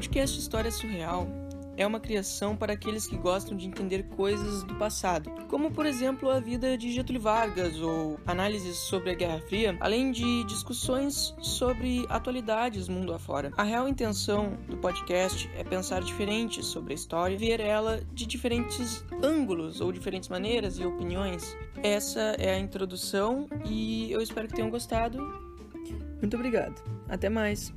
podcast História Surreal é uma criação para aqueles que gostam de entender coisas do passado, como por exemplo a vida de Getúlio Vargas ou análises sobre a Guerra Fria, além de discussões sobre atualidades mundo afora. A real intenção do podcast é pensar diferente sobre a história, ver ela de diferentes ângulos ou diferentes maneiras e opiniões. Essa é a introdução e eu espero que tenham gostado. Muito obrigado. Até mais.